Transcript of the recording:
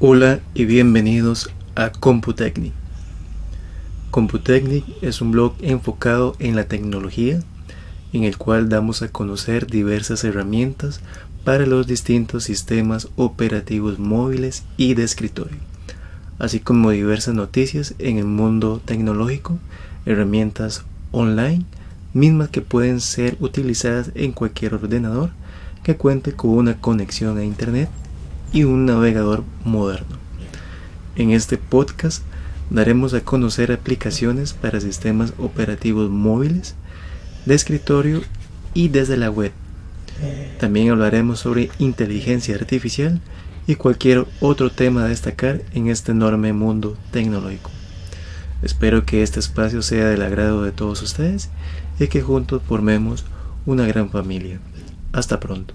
Hola y bienvenidos a Computecnic. Computecnic es un blog enfocado en la tecnología en el cual damos a conocer diversas herramientas para los distintos sistemas operativos móviles y de escritorio, así como diversas noticias en el mundo tecnológico, herramientas online, mismas que pueden ser utilizadas en cualquier ordenador que cuente con una conexión a internet y un navegador moderno. En este podcast daremos a conocer aplicaciones para sistemas operativos móviles, de escritorio y desde la web. También hablaremos sobre inteligencia artificial y cualquier otro tema a destacar en este enorme mundo tecnológico. Espero que este espacio sea del agrado de todos ustedes y que juntos formemos una gran familia. Hasta pronto.